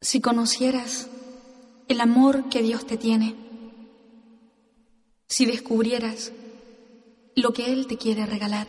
Si conocieras el amor que Dios te tiene, si descubrieras lo que Él te quiere regalar,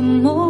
cómo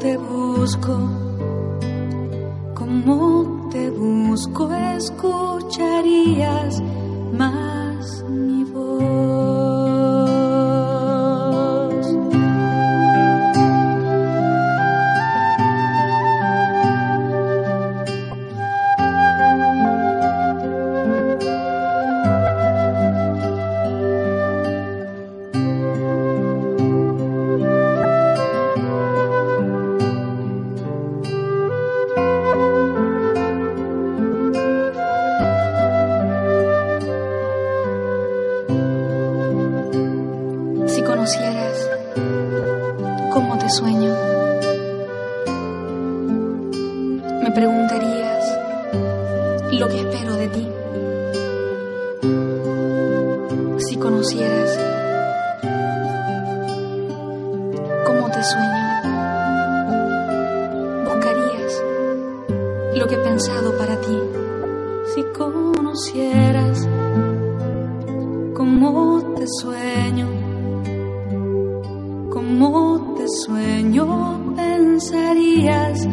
te busco, cómo te busco, escucharías más conocieras cómo te sueño, me preguntarías lo que espero de ti. Si conocieras cómo te sueño, buscarías lo que he pensado para ti. Si conocieras cómo te sueño, sueño, pensarías